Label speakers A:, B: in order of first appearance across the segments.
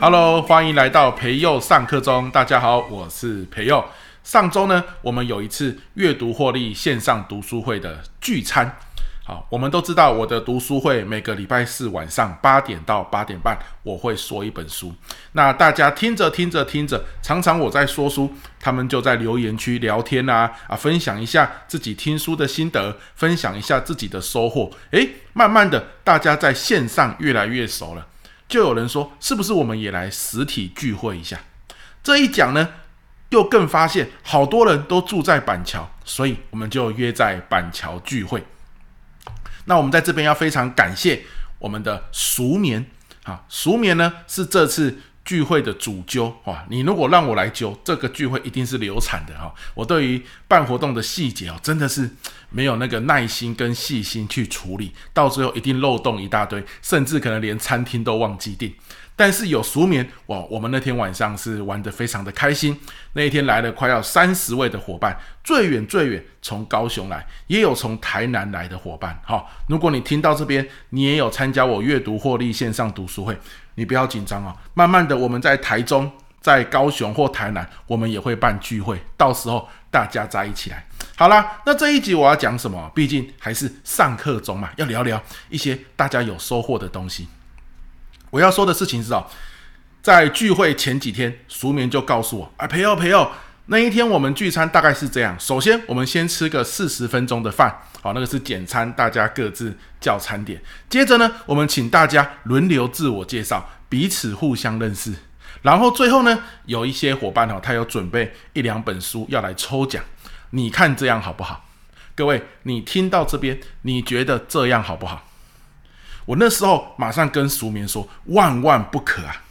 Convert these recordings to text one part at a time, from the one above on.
A: Hello，欢迎来到培佑上课中。大家好，我是培佑。上周呢，我们有一次阅读获利线上读书会的聚餐。好，我们都知道我的读书会每个礼拜四晚上八点到八点半，我会说一本书。那大家听着听着听着，常常我在说书，他们就在留言区聊天啊啊，分享一下自己听书的心得，分享一下自己的收获。诶，慢慢的，大家在线上越来越熟了，就有人说，是不是我们也来实体聚会一下？这一讲呢，又更发现好多人都住在板桥，所以我们就约在板桥聚会。那我们在这边要非常感谢我们的熟眠啊，熟眠呢是这次聚会的主揪哇。你如果让我来揪这个聚会，一定是流产的哈。我对于办活动的细节哦，真的是没有那个耐心跟细心去处理，到最后一定漏洞一大堆，甚至可能连餐厅都忘记订。但是有熟眠哇，我们那天晚上是玩得非常的开心。那一天来了快要三十位的伙伴，最远最远从高雄来，也有从台南来的伙伴。好，如果你听到这边，你也有参加我阅读获利线上读书会，你不要紧张哦。慢慢的，我们在台中、在高雄或台南，我们也会办聚会，到时候大家在一起来。好啦，那这一集我要讲什么？毕竟还是上课中嘛，要聊聊一些大家有收获的东西。我要说的事情是哦，在聚会前几天，熟眠就告诉我，哎，朋友朋友，那一天我们聚餐大概是这样：首先，我们先吃个四十分钟的饭，好，那个是简餐，大家各自叫餐点。接着呢，我们请大家轮流自我介绍，彼此互相认识。然后最后呢，有一些伙伴哦，他有准备一两本书要来抽奖，你看这样好不好？各位，你听到这边，你觉得这样好不好？我那时候马上跟熟民说：“万万不可啊！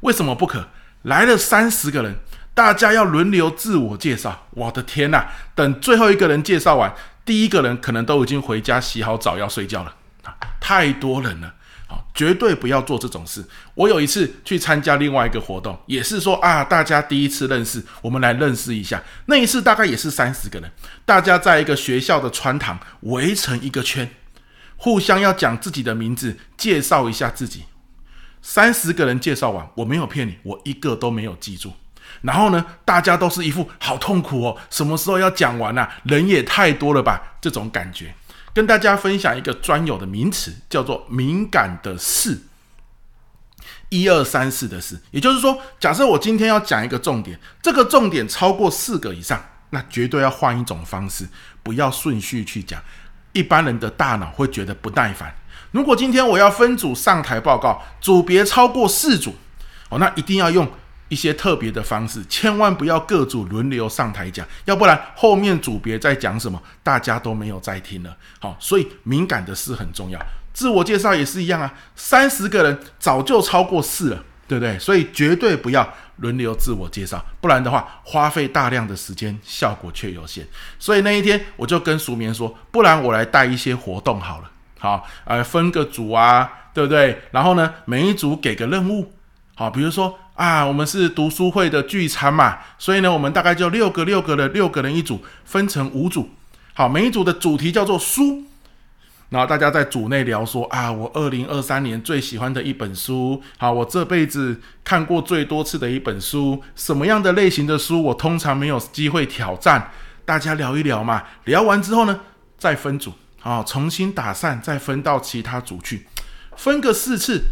A: 为什么不可？来了三十个人，大家要轮流自我介绍。我的天呐！等最后一个人介绍完，第一个人可能都已经回家洗好澡要睡觉了！太多人了，好，绝对不要做这种事。我有一次去参加另外一个活动，也是说啊，大家第一次认识，我们来认识一下。那一次大概也是三十个人，大家在一个学校的穿堂围成一个圈。”互相要讲自己的名字，介绍一下自己。三十个人介绍完，我没有骗你，我一个都没有记住。然后呢，大家都是一副好痛苦哦，什么时候要讲完啊？人也太多了吧？这种感觉。跟大家分享一个专有的名词，叫做“敏感的事”。一二三四的事，也就是说，假设我今天要讲一个重点，这个重点超过四个以上，那绝对要换一种方式，不要顺序去讲。一般人的大脑会觉得不耐烦。如果今天我要分组上台报告，组别超过四组，哦，那一定要用一些特别的方式，千万不要各组轮流上台讲，要不然后面组别在讲什么，大家都没有在听了。好，所以敏感的事很重要。自我介绍也是一样啊，三十个人早就超过四了，对不对？所以绝对不要。轮流自我介绍，不然的话花费大量的时间，效果却有限。所以那一天我就跟熟眠说，不然我来带一些活动好了，好，呃，分个组啊，对不对？然后呢，每一组给个任务，好，比如说啊，我们是读书会的聚餐嘛，所以呢，我们大概就六个六个的六个人一组，分成五组，好，每一组的主题叫做书。然后大家在组内聊说啊，我二零二三年最喜欢的一本书，好，我这辈子看过最多次的一本书，什么样的类型的书我通常没有机会挑战，大家聊一聊嘛。聊完之后呢，再分组，好，重新打散，再分到其他组去，分个四次，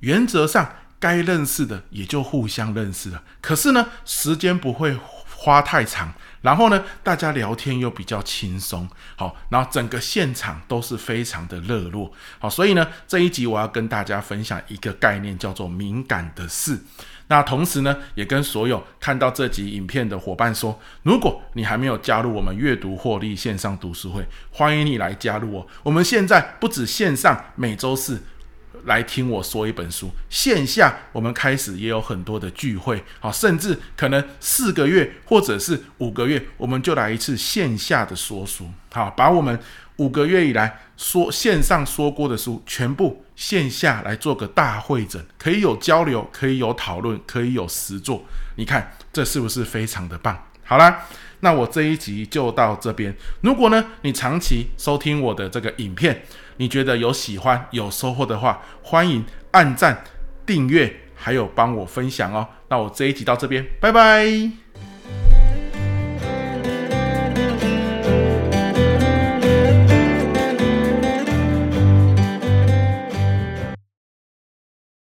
A: 原则上该认识的也就互相认识了。可是呢，时间不会花太长。然后呢，大家聊天又比较轻松，好，然后整个现场都是非常的热络，好，所以呢，这一集我要跟大家分享一个概念，叫做敏感的事。那同时呢，也跟所有看到这集影片的伙伴说，如果你还没有加入我们阅读获利线上读书会，欢迎你来加入哦。我们现在不止线上，每周四。来听我说一本书，线下我们开始也有很多的聚会，好，甚至可能四个月或者是五个月，我们就来一次线下的说书，好，把我们五个月以来说线上说过的书，全部线下来做个大会诊，可以有交流，可以有讨论，可以有实作，你看这是不是非常的棒？好啦，那我这一集就到这边。如果呢，你长期收听我的这个影片，你觉得有喜欢、有收获的话，欢迎按赞、订阅，还有帮我分享哦。那我这一集到这边，拜拜。